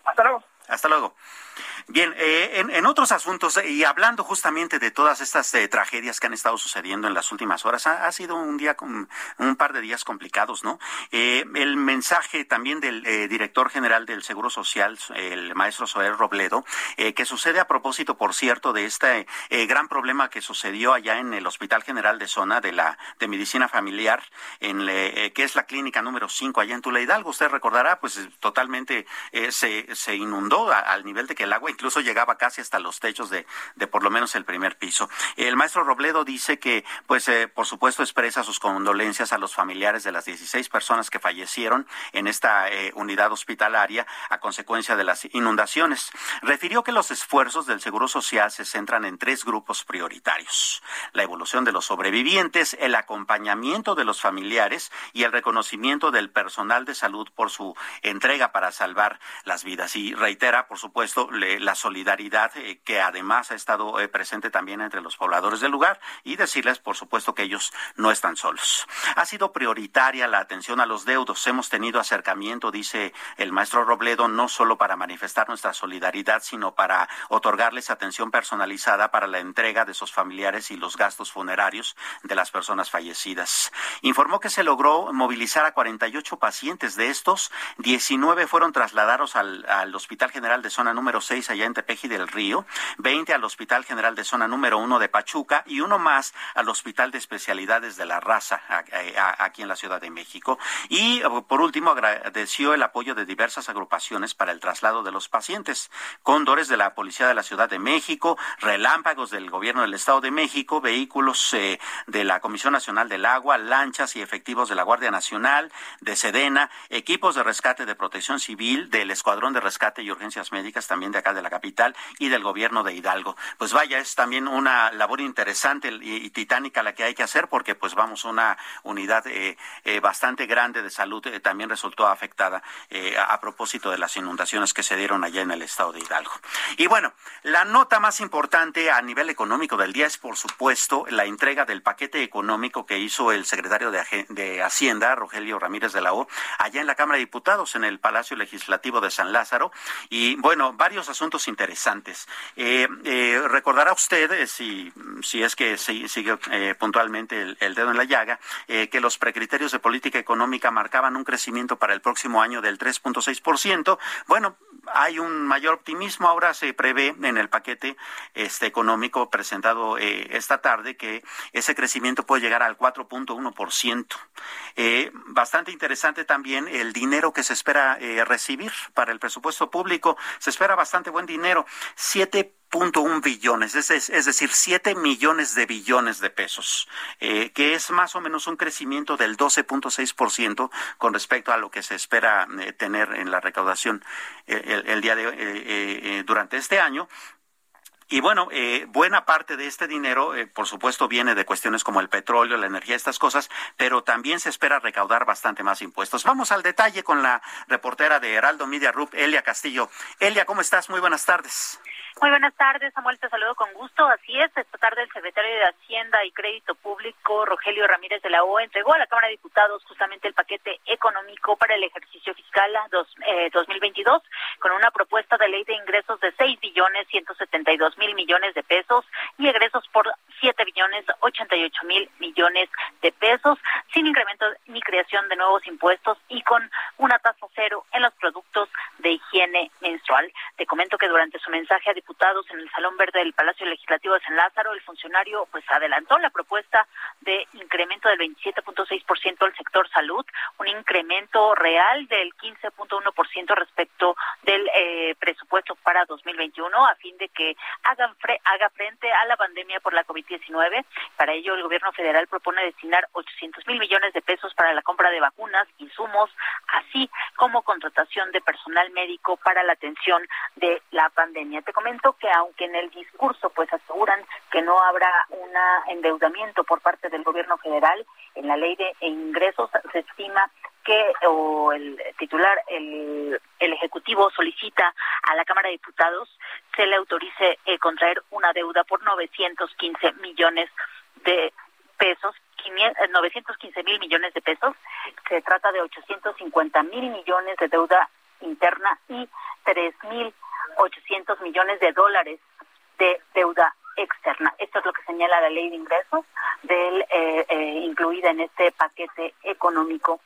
Hasta luego. Hasta luego. Bien, eh, en, otros asuntos y hablando justamente de todas estas eh, tragedias que han estado sucediendo en las últimas horas, ha, sido un día, con, un par de días complicados, ¿no? Eh, el mensaje también del director general del Seguro Social, el maestro Soler Robledo, que sucede a propósito, por cierto, de este gran problema que sucedió allá en el Hospital General de Zona de la de Medicina Familiar, en que es la clínica número 5 allá en Tula Hidalgo. Usted recordará, pues totalmente se, se inundó al nivel de que el agua incluso llegaba casi hasta los techos de, de por lo menos el primer piso. El maestro Robledo dice que, pues, eh, por supuesto, expresa sus condolencias a los familiares de las 16 personas que fallecieron en esta eh, unidad hospitalaria a consecuencia de las inundaciones. Refirió que los esfuerzos del Seguro Social se centran en tres grupos prioritarios. La evolución de los sobrevivientes, el acompañamiento de los familiares y el reconocimiento del personal de salud por su entrega para salvar las vidas. Y reitera, por supuesto, la solidaridad eh, que además ha estado eh, presente también entre los pobladores del lugar y decirles, por supuesto, que ellos no están solos. Ha sido prioritaria la atención a los deudos. Hemos tenido acercamiento, dice el maestro Robledo, no solo para manifestar nuestra solidaridad, sino para otorgarles atención personalizada para la entrega de sus familiares y los gastos funerarios de las personas fallecidas. Informó que se logró movilizar a 48 pacientes. De estos, 19 fueron trasladados al, al Hospital General de Zona número 6 allá en Tepeji del Río, 20 al Hospital General de Zona número 1 de Pachuca y uno más al Hospital de Especialidades de la Raza aquí en la Ciudad de México. Y por último agradeció el apoyo de diversas agrupaciones para el traslado de los pacientes, cóndores de la Policía de la Ciudad de México, relámpagos del Gobierno del Estado de México, vehículos eh, de la Comisión Nacional del Agua, lanchas y efectivos de la Guardia Nacional, de Sedena, equipos de rescate de protección civil, del Escuadrón de Rescate y Médicas, también de acá de la capital y del gobierno de Hidalgo. Pues vaya, es también una labor interesante y, titánica la que hay que hacer porque pues vamos, una unidad eh, eh, bastante grande de salud eh, también resultó afectada a, propósito de las inundaciones que se dieron allá en el estado de Hidalgo. Y bueno, la nota más importante a nivel económico del día es por supuesto la entrega del paquete económico que hizo el secretario de, de Hacienda, Rogelio Ramírez de la O, allá en la Cámara de Diputados, en el Palacio Legislativo de San Lázaro. Y bueno, varios asuntos interesantes. Eh, eh, recordará usted, eh, si, si es que sigue puntualmente el, dedo en la llaga, que los precriterios de política económica marcaban un crecimiento para el próximo año del 3.6%. Bueno, hay un mayor optimismo. Ahora se prevé en el paquete este económico presentado esta tarde que ese crecimiento puede llegar al 4.1%. Eh, bastante interesante también el dinero que se espera recibir para el presupuesto público. Se espera bastante buen dinero, 7.1 billones, es, es, decir, 7 millones de billones de pesos, eh, que es más o menos un crecimiento del 12.6% con respecto a lo que se espera eh, tener en la recaudación eh, el, día de durante este año Y bueno, eh, buena parte de este dinero, eh, por supuesto, viene de cuestiones como el petróleo, la energía, estas cosas, pero también se espera recaudar bastante más impuestos. Vamos al detalle con la reportera de Heraldo Media Group, Elia Castillo. Elia, ¿cómo estás? Muy buenas tardes. Muy buenas tardes, Samuel, te saludo con gusto. Así es, esta tarde el secretario de Hacienda y Crédito Público, Rogelio Ramírez de la O, entregó a la Cámara de Diputados justamente el paquete económico para el ejercicio fiscal dos, 2022 eh, con una propuesta de ley de ingresos de 6 billones 172 mil millones de pesos y egresos por 7 billones 88 mil millones de pesos, sin incremento ni creación de nuevos impuestos y con una tasa cero en los productos de higiene menstrual. Te comento que durante su mensaje a diputados en el Salón Verde del Palacio Legislativo de San Lázaro, el funcionario pues adelantó la propuesta de incremento del 27.6% al sector salud, un incremento real del 15.1% respecto del eh, presupuesto para 2021 a fin de que hagan haga frente a la pandemia por la COVID-19. Para ello, el gobierno federal propone destinar 800 mil millones de pesos para la compra de vacunas, insumos, así como contratación de personal médico para la atención de la pandemia. Te comento que aunque en el discurso pues aseguran que no habrá un endeudamiento por parte del gobierno federal, en la ley de ingresos se estima que o el titular, el, el Ejecutivo solicita a la Cámara de Diputados se le autorice eh, contraer una deuda por 915 millones de pesos 915 mil millones de pesos. Se trata de 850 mil millones de deuda interna y 3 mil 800 millones de dólares de deuda externa. Esto es lo que señala la ley de ingresos del, eh, eh, incluida en este paquete económico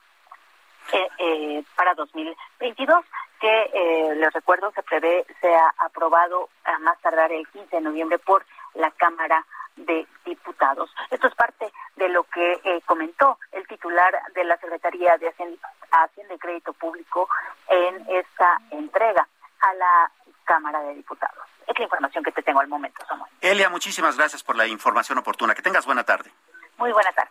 eh, para 2022 que les recuerdo se prevé sea aprobado a más tardar el 15 de noviembre por la Cámara de Diputados. Esto es parte de lo que comentó el titular de la Secretaría de Hacienda y Crédito Público en esta entrega a la Cámara de Diputados. Es la información que te tengo al momento, Samuel. Elia, muchísimas gracias por la información oportuna. Que tengas buena tarde. Muy buena tarde.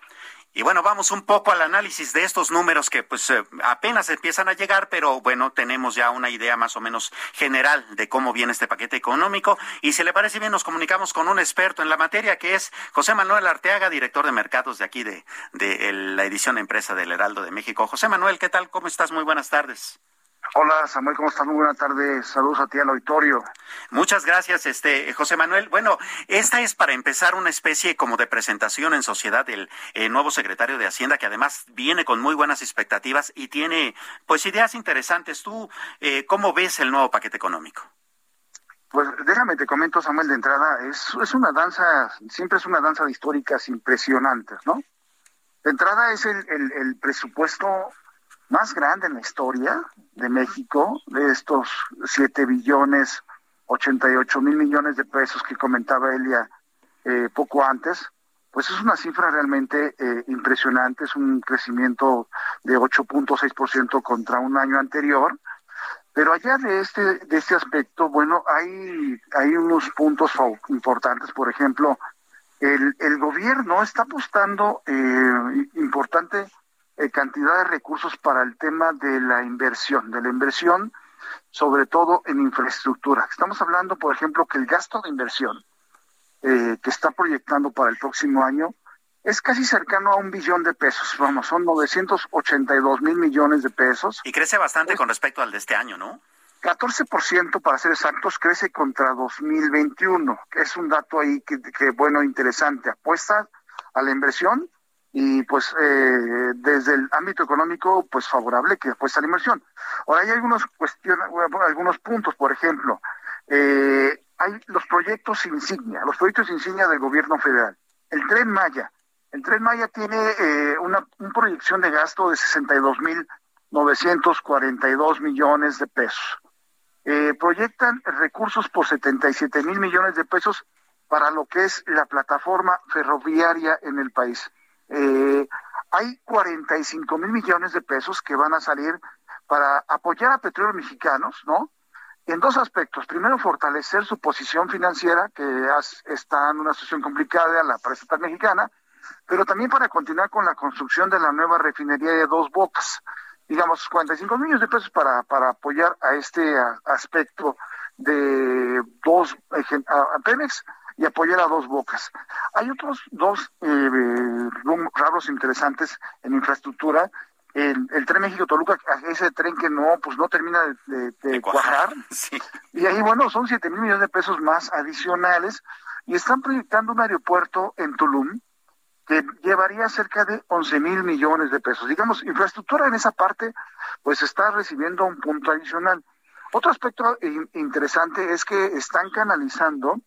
Y bueno, vamos un poco al análisis de estos números que pues eh, apenas empiezan a llegar, pero bueno, tenemos ya una idea más o menos general de cómo viene este paquete económico. Y si le parece bien, nos comunicamos con un experto en la materia que es José Manuel Arteaga, director de mercados de aquí de, de la edición empresa del Heraldo de México. José Manuel, ¿qué tal? ¿Cómo estás? Muy buenas tardes. Hola Samuel, ¿cómo estás? Muy buena tarde. Saludos a ti al auditorio. Muchas gracias, este José Manuel. Bueno, esta es para empezar una especie como de presentación en sociedad del eh, nuevo secretario de Hacienda, que además viene con muy buenas expectativas y tiene pues ideas interesantes. ¿Tú eh, cómo ves el nuevo paquete económico? Pues déjame te comento, Samuel, de entrada, es, es una danza, siempre es una danza de históricas impresionantes, ¿no? De entrada es el, el, el presupuesto más grande en la historia de México, de estos 7 billones 88 mil millones de pesos que comentaba Elia eh, poco antes, pues es una cifra realmente eh, impresionante, es un crecimiento de 8.6% contra un año anterior. Pero allá de este, de este aspecto, bueno, hay, hay unos puntos importantes, por ejemplo, el, el gobierno está apostando eh, importante eh, cantidad de recursos para el tema de la inversión, de la inversión sobre todo en infraestructura. Estamos hablando, por ejemplo, que el gasto de inversión eh, que está proyectando para el próximo año es casi cercano a un billón de pesos. Vamos, son 982 mil millones de pesos. Y crece bastante con respecto al de este año, ¿no? 14% para ser exactos crece contra 2021, que es un dato ahí que, que bueno, interesante. Apuesta a la inversión y pues eh, desde el ámbito económico pues favorable que después a la inversión. Ahora hay algunos cuestiones, algunos puntos, por ejemplo, eh, hay los proyectos insignia, los proyectos insignia del gobierno federal. El Tren Maya, el Tren Maya tiene eh, una, proyección de gasto de 62 mil 942 millones de pesos. proyectan recursos por 77 mil millones de pesos para lo que es la plataforma ferroviaria en el país. Eh, hay 45 mil millones de pesos que van a salir para apoyar a petróleos mexicanos, ¿no? En dos aspectos. Primero, fortalecer su posición financiera, que está en una situación complicada la empresa mexicana, pero también para continuar con la construcción de la nueva refinería de dos bocas. Digamos, 45 millones de pesos para, para apoyar a este aspecto de dos, a Pemex y apoyar a dos bocas. Hay otros dos eh, raros interesantes en infraestructura. El, tren México-Toluca, ese tren que no, pues no termina de, cuajar. Y ahí, bueno, son 7 mil millones de pesos más adicionales. Y están proyectando un aeropuerto en Tulum que llevaría cerca de 11 mil millones de pesos. Digamos, infraestructura en esa parte, pues está recibiendo un punto adicional. Otro aspecto interesante es que están canalizando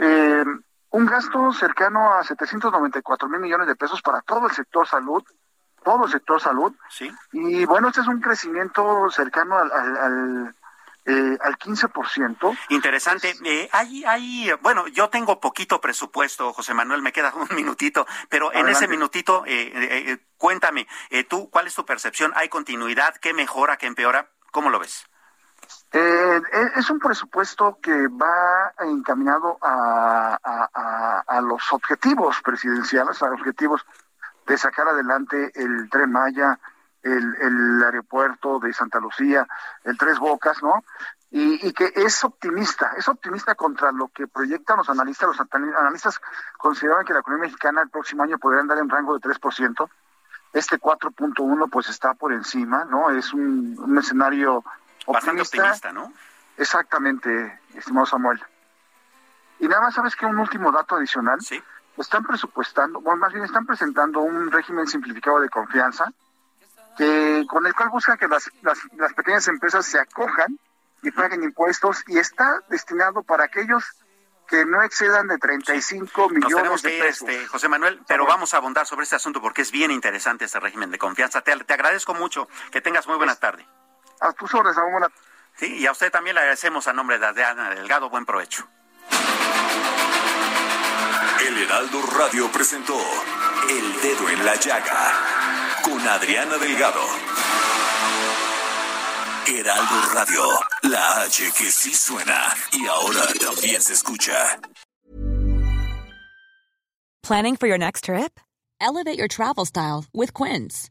eh, un gasto cercano a 794 mil millones de pesos para todo el sector salud, todo el sector salud. Sí. Y bueno, este es un crecimiento cercano al, al, eh, al 15%. Interesante. Eh, hay, hay, bueno, yo tengo poquito presupuesto, José Manuel, me queda un minutito, pero en ese minutito, eh, cuéntame, tú, ¿cuál es tu percepción? ¿Hay continuidad? ¿Qué mejora? ¿Qué empeora? ¿Cómo lo ves? Eh, eh, es un presupuesto que va encaminado a, a, los objetivos presidenciales, a los objetivos de sacar adelante el tren Maya, el, el aeropuerto de Santa Lucía, el Tres Bocas, ¿no? Y, y, que es optimista, es optimista contra lo que proyectan los analistas. Los analistas consideran que la economía mexicana el próximo año podría andar en rango de 3%. Este 4.1 pues está por encima, ¿no? Es un, un escenario Bastante optimista, ¿no? Exactamente, estimado Samuel. Y nada más, ¿sabes que Un último dato adicional. Sí. Están presupuestando, bueno, más bien están presentando un régimen simplificado de confianza que con el cual buscan que las, las, pequeñas empresas se acojan y paguen impuestos y está destinado para aquellos que no excedan de 35 millones de pesos. Este, José Manuel, pero vamos a abundar sobre este asunto porque es bien interesante este régimen de confianza. Te, te agradezco mucho. Que tengas muy buena tarde. A tus órdenes, buena. Sí, y a usted también le agradecemos a nombre de Adriana Delgado. Buen provecho. El Heraldo Radio presentó El Dedo en la Llaga con Adriana Delgado. Heraldo Radio, la H que sí suena y ahora también se escucha. ¿Planning for your next trip? Elevate your travel style with Quince.